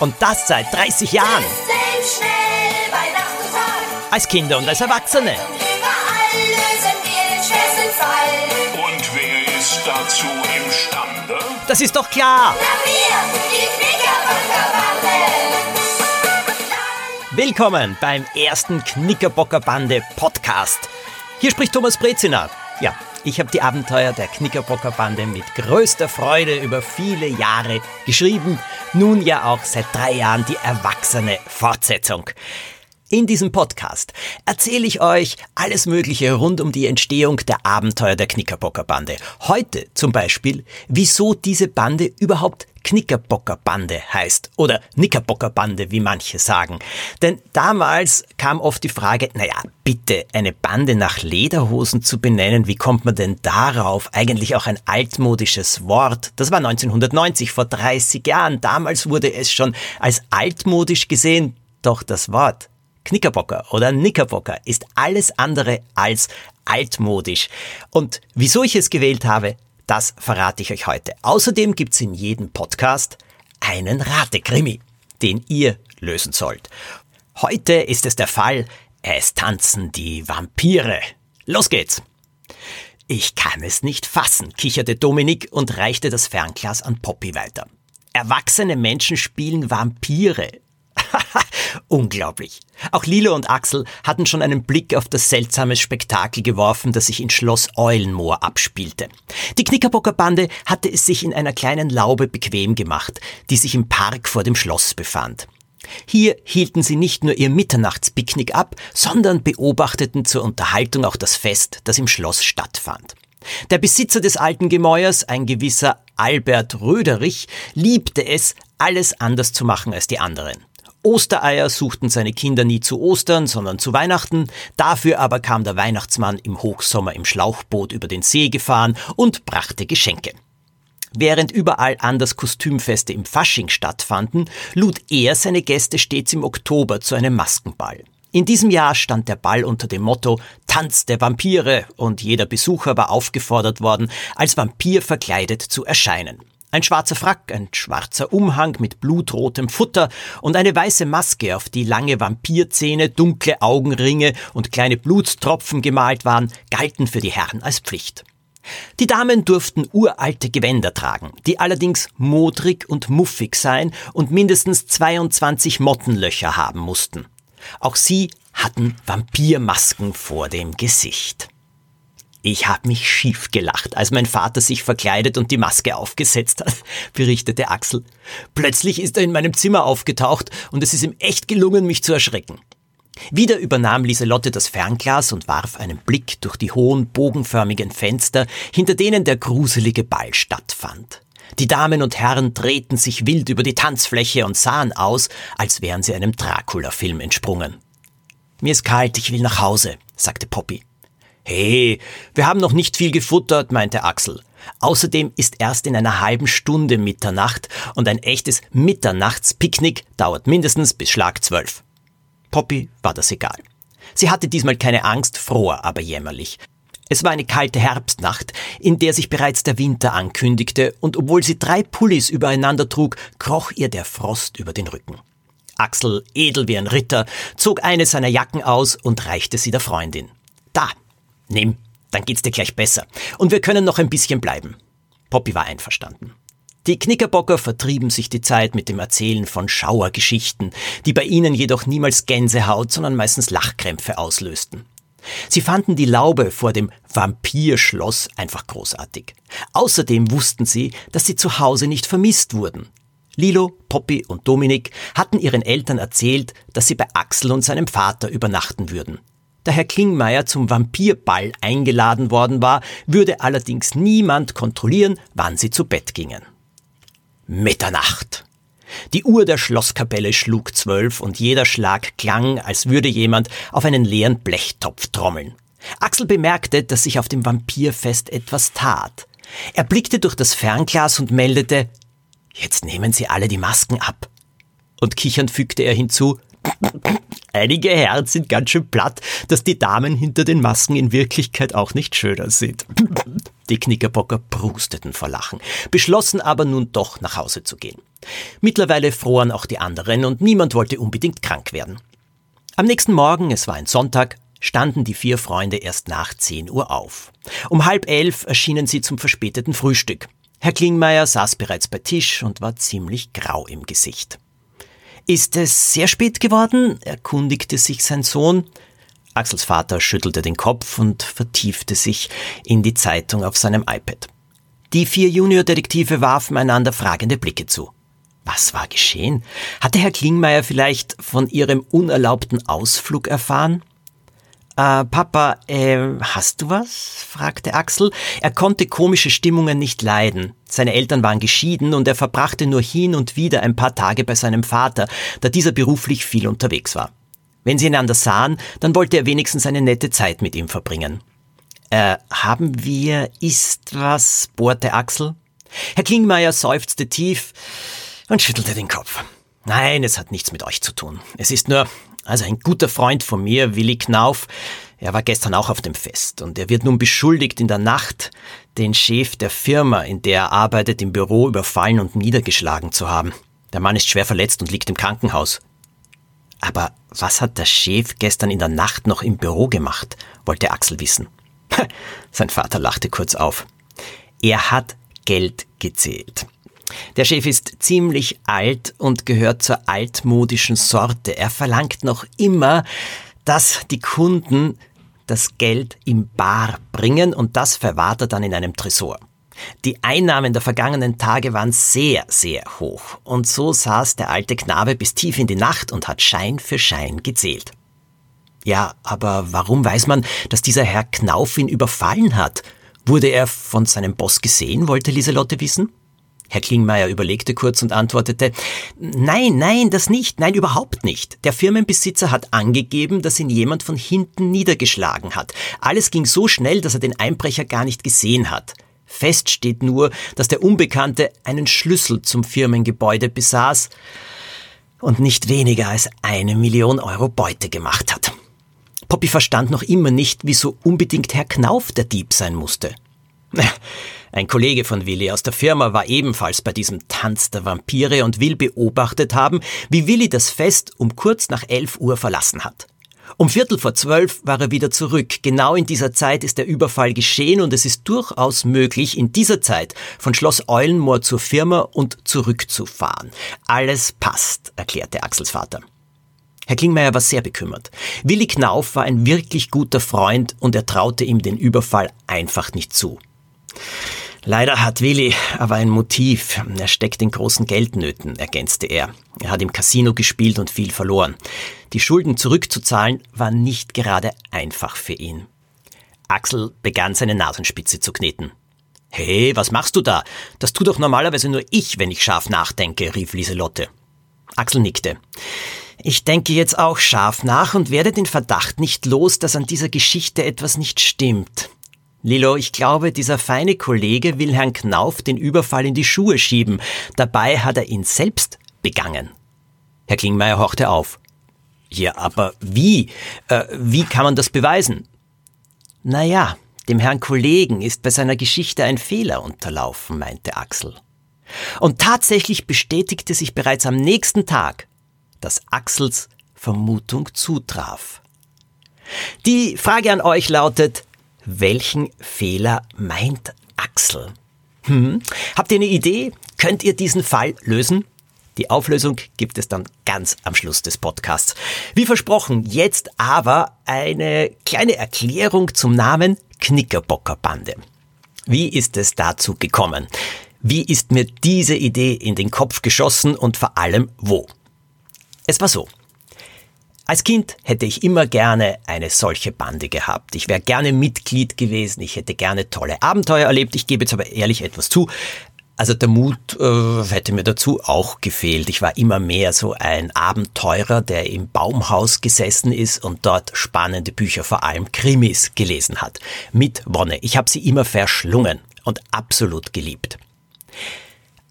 Und das seit 30 Jahren. schnell bei Nacht und Tag. Als Kinder und als Erwachsene. Überall lösen wir den schwersten Fall. Und wer ist dazu imstande? Das ist doch klar. Na wir, die Knickerbockerbande. Willkommen beim ersten Knickerbockerbande Podcast. Hier spricht Thomas Brezina. Ja, ich habe die Abenteuer der Knickerbockerbande mit größter Freude über viele Jahre geschrieben. Nun ja auch seit drei Jahren die erwachsene Fortsetzung. In diesem Podcast erzähle ich euch alles Mögliche rund um die Entstehung der Abenteuer der Knickerbockerbande. Heute zum Beispiel, wieso diese Bande überhaupt Knickerbockerbande heißt oder Knickerbockerbande, wie manche sagen. Denn damals kam oft die Frage, naja, bitte eine Bande nach Lederhosen zu benennen, wie kommt man denn darauf? Eigentlich auch ein altmodisches Wort. Das war 1990, vor 30 Jahren. Damals wurde es schon als altmodisch gesehen, doch das Wort Knickerbocker oder Knickerbocker ist alles andere als altmodisch. Und wieso ich es gewählt habe, das verrate ich euch heute. Außerdem gibt's in jedem Podcast einen Ratekrimi, den ihr lösen sollt. Heute ist es der Fall, es tanzen die Vampire. Los geht's! Ich kann es nicht fassen, kicherte Dominik und reichte das Fernglas an Poppy weiter. Erwachsene Menschen spielen Vampire. Unglaublich. Auch Lilo und Axel hatten schon einen Blick auf das seltsame Spektakel geworfen, das sich in Schloss Eulenmoor abspielte. Die Knickerbockerbande hatte es sich in einer kleinen Laube bequem gemacht, die sich im Park vor dem Schloss befand. Hier hielten sie nicht nur ihr Mitternachtspicknick ab, sondern beobachteten zur Unterhaltung auch das Fest, das im Schloss stattfand. Der Besitzer des alten Gemäuers, ein gewisser Albert Röderich, liebte es, alles anders zu machen als die anderen. Ostereier suchten seine Kinder nie zu Ostern, sondern zu Weihnachten. Dafür aber kam der Weihnachtsmann im Hochsommer im Schlauchboot über den See gefahren und brachte Geschenke. Während überall anders Kostümfeste im Fasching stattfanden, lud er seine Gäste stets im Oktober zu einem Maskenball. In diesem Jahr stand der Ball unter dem Motto Tanz der Vampire und jeder Besucher war aufgefordert worden, als Vampir verkleidet zu erscheinen. Ein schwarzer Frack, ein schwarzer Umhang mit blutrotem Futter und eine weiße Maske, auf die lange Vampirzähne, dunkle Augenringe und kleine Blutstropfen gemalt waren, galten für die Herren als Pflicht. Die Damen durften uralte Gewänder tragen, die allerdings modrig und muffig sein und mindestens 22 Mottenlöcher haben mussten. Auch sie hatten Vampirmasken vor dem Gesicht. Ich habe mich schief gelacht, als mein Vater sich verkleidet und die Maske aufgesetzt hat, berichtete Axel. Plötzlich ist er in meinem Zimmer aufgetaucht und es ist ihm echt gelungen, mich zu erschrecken. Wieder übernahm Lieselotte das Fernglas und warf einen Blick durch die hohen, bogenförmigen Fenster, hinter denen der gruselige Ball stattfand. Die Damen und Herren drehten sich wild über die Tanzfläche und sahen aus, als wären sie einem Dracula-Film entsprungen. Mir ist kalt, ich will nach Hause, sagte Poppy. Hey, wir haben noch nicht viel gefuttert, meinte Axel. Außerdem ist erst in einer halben Stunde Mitternacht und ein echtes Mitternachtspicknick dauert mindestens bis Schlag zwölf. Poppy war das egal. Sie hatte diesmal keine Angst, fror aber jämmerlich. Es war eine kalte Herbstnacht, in der sich bereits der Winter ankündigte, und obwohl sie drei Pullis übereinander trug, kroch ihr der Frost über den Rücken. Axel, edel wie ein Ritter, zog eine seiner Jacken aus und reichte sie der Freundin. Da, Nimm, dann geht's dir gleich besser. Und wir können noch ein bisschen bleiben. Poppy war einverstanden. Die Knickerbocker vertrieben sich die Zeit mit dem Erzählen von Schauergeschichten, die bei ihnen jedoch niemals Gänsehaut, sondern meistens Lachkrämpfe auslösten. Sie fanden die Laube vor dem Vampirschloss einfach großartig. Außerdem wussten sie, dass sie zu Hause nicht vermisst wurden. Lilo, Poppy und Dominik hatten ihren Eltern erzählt, dass sie bei Axel und seinem Vater übernachten würden. Da Herr Klingmeier zum Vampirball eingeladen worden war, würde allerdings niemand kontrollieren, wann sie zu Bett gingen. Mitternacht. Die Uhr der Schlosskapelle schlug zwölf und jeder Schlag klang, als würde jemand auf einen leeren Blechtopf trommeln. Axel bemerkte, dass sich auf dem Vampirfest etwas tat. Er blickte durch das Fernglas und meldete, Jetzt nehmen Sie alle die Masken ab. Und kichernd fügte er hinzu, Einige Herren sind ganz schön platt, dass die Damen hinter den Masken in Wirklichkeit auch nicht schöner sind. Die Knickerbocker prusteten vor Lachen, beschlossen aber nun doch nach Hause zu gehen. Mittlerweile froren auch die anderen und niemand wollte unbedingt krank werden. Am nächsten Morgen, es war ein Sonntag, standen die vier Freunde erst nach 10 Uhr auf. Um halb elf erschienen sie zum verspäteten Frühstück. Herr Klingmeier saß bereits bei Tisch und war ziemlich grau im Gesicht. Ist es sehr spät geworden? erkundigte sich sein Sohn. Axels Vater schüttelte den Kopf und vertiefte sich in die Zeitung auf seinem iPad. Die vier Juniordetektive warfen einander fragende Blicke zu. Was war geschehen? Hatte Herr Klingmeier vielleicht von ihrem unerlaubten Ausflug erfahren? Äh, Papa, äh, hast du was? fragte Axel. Er konnte komische Stimmungen nicht leiden. Seine Eltern waren geschieden und er verbrachte nur hin und wieder ein paar Tage bei seinem Vater, da dieser beruflich viel unterwegs war. Wenn sie einander sahen, dann wollte er wenigstens eine nette Zeit mit ihm verbringen. Äh, haben wir, ist was? bohrte Axel. Herr Klingmeier seufzte tief und schüttelte den Kopf. Nein, es hat nichts mit euch zu tun. Es ist nur, also ein guter Freund von mir, Willi Knauf, er war gestern auch auf dem Fest und er wird nun beschuldigt, in der Nacht den Chef der Firma, in der er arbeitet, im Büro überfallen und niedergeschlagen zu haben. Der Mann ist schwer verletzt und liegt im Krankenhaus. Aber was hat der Chef gestern in der Nacht noch im Büro gemacht? wollte Axel wissen. Sein Vater lachte kurz auf. Er hat Geld gezählt. Der Chef ist ziemlich alt und gehört zur altmodischen Sorte. Er verlangt noch immer, dass die Kunden das Geld im Bar bringen und das verwahrt er dann in einem Tresor. Die Einnahmen der vergangenen Tage waren sehr, sehr hoch, und so saß der alte Knabe bis tief in die Nacht und hat Schein für Schein gezählt. Ja, aber warum weiß man, dass dieser Herr Knauf ihn überfallen hat? Wurde er von seinem Boss gesehen, wollte Lieselotte wissen? Herr Klingmeier überlegte kurz und antwortete, Nein, nein, das nicht, nein, überhaupt nicht. Der Firmenbesitzer hat angegeben, dass ihn jemand von hinten niedergeschlagen hat. Alles ging so schnell, dass er den Einbrecher gar nicht gesehen hat. Fest steht nur, dass der Unbekannte einen Schlüssel zum Firmengebäude besaß und nicht weniger als eine Million Euro Beute gemacht hat. Poppy verstand noch immer nicht, wieso unbedingt Herr Knauf der Dieb sein musste. Ein Kollege von Willi aus der Firma war ebenfalls bei diesem Tanz der Vampire und will beobachtet haben, wie Willi das Fest um kurz nach elf Uhr verlassen hat. Um Viertel vor zwölf war er wieder zurück. Genau in dieser Zeit ist der Überfall geschehen und es ist durchaus möglich, in dieser Zeit von Schloss Eulenmoor zur Firma und zurückzufahren. Alles passt, erklärte Axels Vater. Herr Klingmeier war sehr bekümmert. Willi Knauf war ein wirklich guter Freund und er traute ihm den Überfall einfach nicht zu. Leider hat Willi aber ein Motiv. Er steckt in großen Geldnöten, ergänzte er. Er hat im Casino gespielt und viel verloren. Die Schulden zurückzuzahlen war nicht gerade einfach für ihn. Axel begann seine Nasenspitze zu kneten. Hey, was machst du da? Das tu doch normalerweise nur ich, wenn ich scharf nachdenke, rief Lieselotte. Axel nickte. Ich denke jetzt auch scharf nach und werde den Verdacht nicht los, dass an dieser Geschichte etwas nicht stimmt. Lilo, ich glaube, dieser feine Kollege will Herrn Knauf den Überfall in die Schuhe schieben. Dabei hat er ihn selbst begangen. Herr Klingmeier horchte auf. Ja, aber wie? Äh, wie kann man das beweisen? Naja, dem Herrn Kollegen ist bei seiner Geschichte ein Fehler unterlaufen, meinte Axel. Und tatsächlich bestätigte sich bereits am nächsten Tag, dass Axels Vermutung zutraf. Die Frage an euch lautet, welchen Fehler meint Axel? Hm? Habt ihr eine Idee? Könnt ihr diesen Fall lösen? Die Auflösung gibt es dann ganz am Schluss des Podcasts. Wie versprochen, jetzt aber eine kleine Erklärung zum Namen Knickerbockerbande. Wie ist es dazu gekommen? Wie ist mir diese Idee in den Kopf geschossen und vor allem wo? Es war so. Als Kind hätte ich immer gerne eine solche Bande gehabt. Ich wäre gerne Mitglied gewesen, ich hätte gerne tolle Abenteuer erlebt. Ich gebe jetzt aber ehrlich etwas zu. Also der Mut äh, hätte mir dazu auch gefehlt. Ich war immer mehr so ein Abenteurer, der im Baumhaus gesessen ist und dort spannende Bücher, vor allem Krimis, gelesen hat. Mit Wonne. Ich habe sie immer verschlungen und absolut geliebt.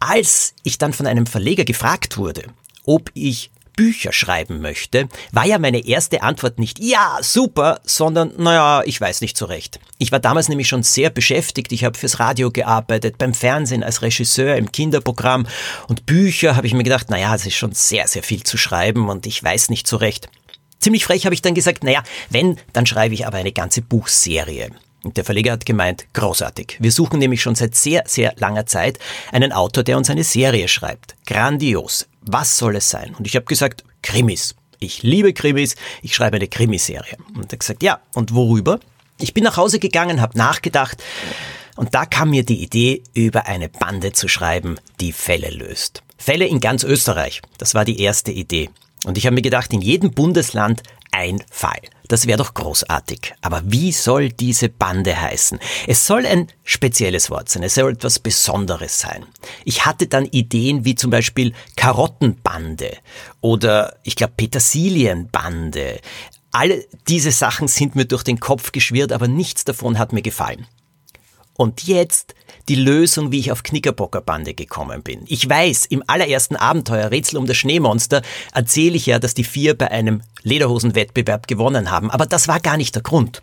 Als ich dann von einem Verleger gefragt wurde, ob ich Bücher schreiben möchte, war ja meine erste Antwort nicht ja, super, sondern naja, ich weiß nicht so recht. Ich war damals nämlich schon sehr beschäftigt. Ich habe fürs Radio gearbeitet, beim Fernsehen als Regisseur, im Kinderprogramm und Bücher habe ich mir gedacht, naja, es ist schon sehr, sehr viel zu schreiben und ich weiß nicht so recht. Ziemlich frech habe ich dann gesagt, naja, wenn, dann schreibe ich aber eine ganze Buchserie. Und der Verleger hat gemeint, großartig. Wir suchen nämlich schon seit sehr, sehr langer Zeit einen Autor, der uns eine Serie schreibt. Grandios. Was soll es sein? Und ich habe gesagt, Krimis. Ich liebe Krimis. Ich schreibe eine Krimiserie. Und er gesagt, ja, und worüber? Ich bin nach Hause gegangen, habe nachgedacht. Und da kam mir die Idee, über eine Bande zu schreiben, die Fälle löst. Fälle in ganz Österreich. Das war die erste Idee. Und ich habe mir gedacht, in jedem Bundesland ein Fall. Das wäre doch großartig. Aber wie soll diese Bande heißen? Es soll ein spezielles Wort sein. Es soll etwas Besonderes sein. Ich hatte dann Ideen wie zum Beispiel Karottenbande oder ich glaube Petersilienbande. Alle diese Sachen sind mir durch den Kopf geschwirrt, aber nichts davon hat mir gefallen. Und jetzt die Lösung, wie ich auf Knickerbockerbande gekommen bin. Ich weiß, im allerersten Abenteuer Rätsel um das Schneemonster erzähle ich ja, dass die vier bei einem Lederhosenwettbewerb gewonnen haben, aber das war gar nicht der Grund.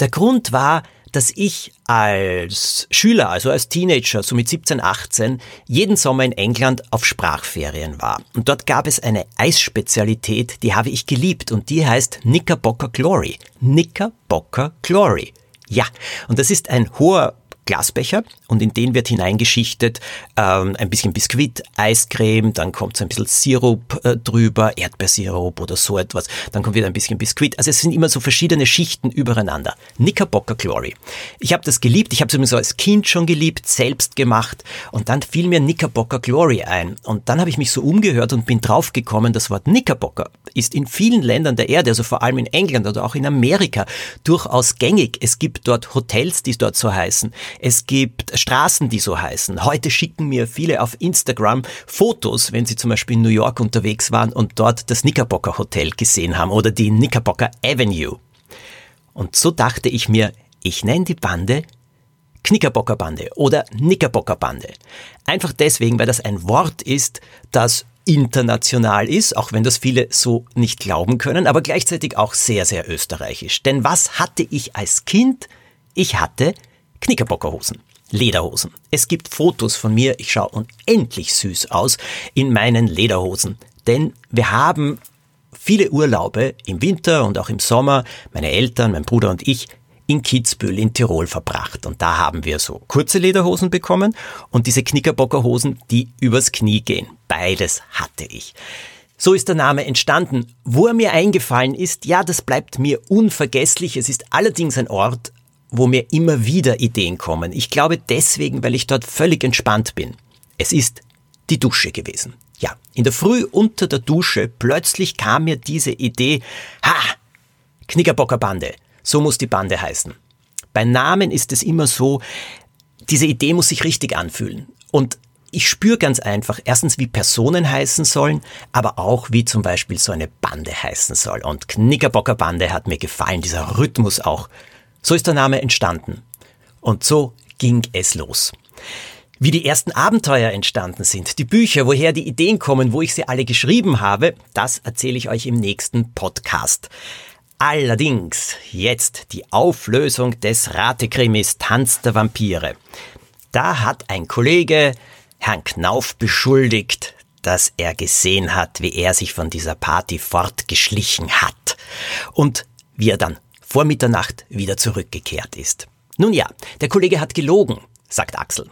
Der Grund war, dass ich als Schüler, also als Teenager, so mit 17, 18, jeden Sommer in England auf Sprachferien war. Und dort gab es eine Eisspezialität, die habe ich geliebt und die heißt Knickerbocker Glory. Knickerbocker Glory. Ja, und das ist ein hoher Glasbecher und in den wird hineingeschichtet ähm, ein bisschen Biskuit, Eiscreme, dann kommt so ein bisschen Sirup äh, drüber, Erdbeersirup oder so etwas, dann kommt wieder ein bisschen Biskuit. Also es sind immer so verschiedene Schichten übereinander. Knickerbocker Glory. Ich habe das geliebt, ich habe es übrigens als Kind schon geliebt, selbst gemacht und dann fiel mir Knickerbocker Glory ein und dann habe ich mich so umgehört und bin draufgekommen, das Wort Knickerbocker ist in vielen Ländern der Erde, also vor allem in England oder auch in Amerika, durchaus gängig. Es gibt dort Hotels, die dort so heißen. Es gibt Straßen, die so heißen. Heute schicken mir viele auf Instagram Fotos, wenn sie zum Beispiel in New York unterwegs waren und dort das Knickerbocker Hotel gesehen haben oder die Knickerbocker Avenue. Und so dachte ich mir, ich nenne die Bande Knickerbocker Bande oder Knickerbocker Bande. Einfach deswegen, weil das ein Wort ist, das international ist, auch wenn das viele so nicht glauben können, aber gleichzeitig auch sehr, sehr österreichisch. Denn was hatte ich als Kind? Ich hatte Knickerbockerhosen. Lederhosen. Es gibt Fotos von mir, ich schaue unendlich süß aus in meinen Lederhosen. Denn wir haben viele Urlaube im Winter und auch im Sommer, meine Eltern, mein Bruder und ich, in Kitzbühel in Tirol verbracht. Und da haben wir so kurze Lederhosen bekommen und diese Knickerbockerhosen, die übers Knie gehen. Beides hatte ich. So ist der Name entstanden. Wo er mir eingefallen ist, ja, das bleibt mir unvergesslich. Es ist allerdings ein Ort, wo mir immer wieder Ideen kommen. Ich glaube deswegen, weil ich dort völlig entspannt bin. Es ist die Dusche gewesen. Ja, in der Früh unter der Dusche plötzlich kam mir diese Idee, ha, Knickerbocker Bande, so muss die Bande heißen. Bei Namen ist es immer so, diese Idee muss sich richtig anfühlen. Und ich spüre ganz einfach, erstens, wie Personen heißen sollen, aber auch, wie zum Beispiel so eine Bande heißen soll. Und Knickerbocker Bande hat mir gefallen, dieser Rhythmus auch. So ist der Name entstanden. Und so ging es los. Wie die ersten Abenteuer entstanden sind, die Bücher, woher die Ideen kommen, wo ich sie alle geschrieben habe, das erzähle ich euch im nächsten Podcast. Allerdings jetzt die Auflösung des Ratekrimis Tanz der Vampire. Da hat ein Kollege Herrn Knauf beschuldigt, dass er gesehen hat, wie er sich von dieser Party fortgeschlichen hat und wie er dann vor Mitternacht wieder zurückgekehrt ist. Nun ja, der Kollege hat gelogen, sagt Axel.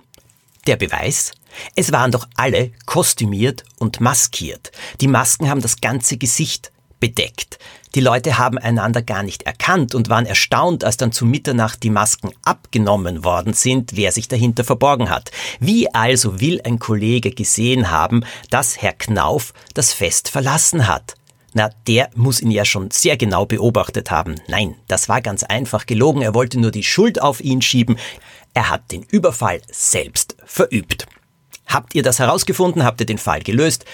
Der Beweis? Es waren doch alle kostümiert und maskiert. Die Masken haben das ganze Gesicht bedeckt. Die Leute haben einander gar nicht erkannt und waren erstaunt, als dann zu Mitternacht die Masken abgenommen worden sind, wer sich dahinter verborgen hat. Wie also will ein Kollege gesehen haben, dass Herr Knauf das Fest verlassen hat? Na, der muss ihn ja schon sehr genau beobachtet haben. Nein, das war ganz einfach gelogen. Er wollte nur die Schuld auf ihn schieben. Er hat den Überfall selbst verübt. Habt ihr das herausgefunden? Habt ihr den Fall gelöst?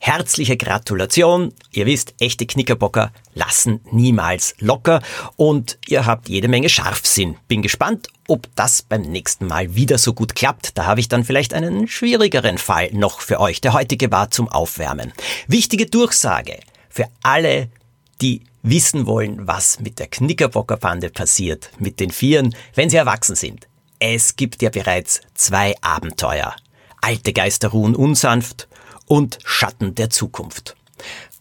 Herzliche Gratulation. Ihr wisst, echte Knickerbocker lassen niemals locker und ihr habt jede Menge Scharfsinn. Bin gespannt, ob das beim nächsten Mal wieder so gut klappt. Da habe ich dann vielleicht einen schwierigeren Fall noch für euch. Der heutige war zum Aufwärmen. Wichtige Durchsage für alle, die wissen wollen, was mit der Knickerbockerbande passiert, mit den Vieren, wenn sie erwachsen sind. Es gibt ja bereits zwei Abenteuer. Alte Geister ruhen unsanft und Schatten der Zukunft.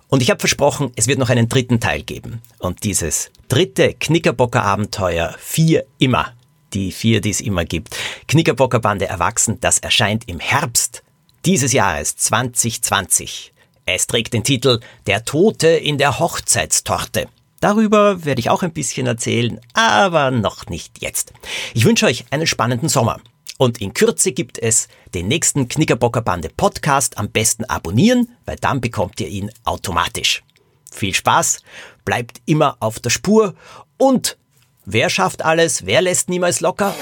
Und ich habe versprochen, es wird noch einen dritten Teil geben. Und dieses dritte Knickerbocker-Abenteuer, vier immer, die vier, die es immer gibt, Knickerbockerbande erwachsen, das erscheint im Herbst dieses Jahres 2020. Es trägt den Titel Der Tote in der Hochzeitstorte. Darüber werde ich auch ein bisschen erzählen, aber noch nicht jetzt. Ich wünsche euch einen spannenden Sommer. Und in Kürze gibt es den nächsten Knickerbockerbande Podcast. Am besten abonnieren, weil dann bekommt ihr ihn automatisch. Viel Spaß, bleibt immer auf der Spur und wer schafft alles, wer lässt niemals locker?